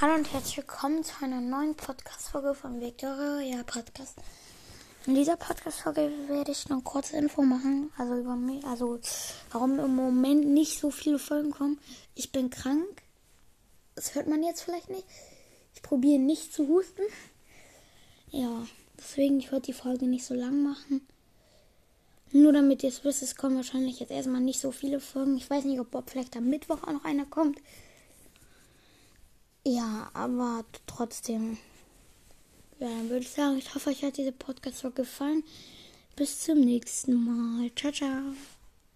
Hallo und herzlich willkommen zu einer neuen Podcast-Folge von Victoria Podcast. In dieser Podcast-Folge werde ich noch kurze Info machen, also über mich, also warum im Moment nicht so viele Folgen kommen. Ich bin krank. Das hört man jetzt vielleicht nicht. Ich probiere nicht zu husten. Ja, deswegen, ich werde die Folge nicht so lang machen. Nur damit ihr es wisst, es kommen wahrscheinlich jetzt erstmal nicht so viele Folgen. Ich weiß nicht, ob vielleicht am Mittwoch auch noch einer kommt. Ja, aber trotzdem. Ja, dann würde ich sagen, ich hoffe, euch hat diese Podcast-Folge gefallen. Bis zum nächsten Mal. Ciao, ciao.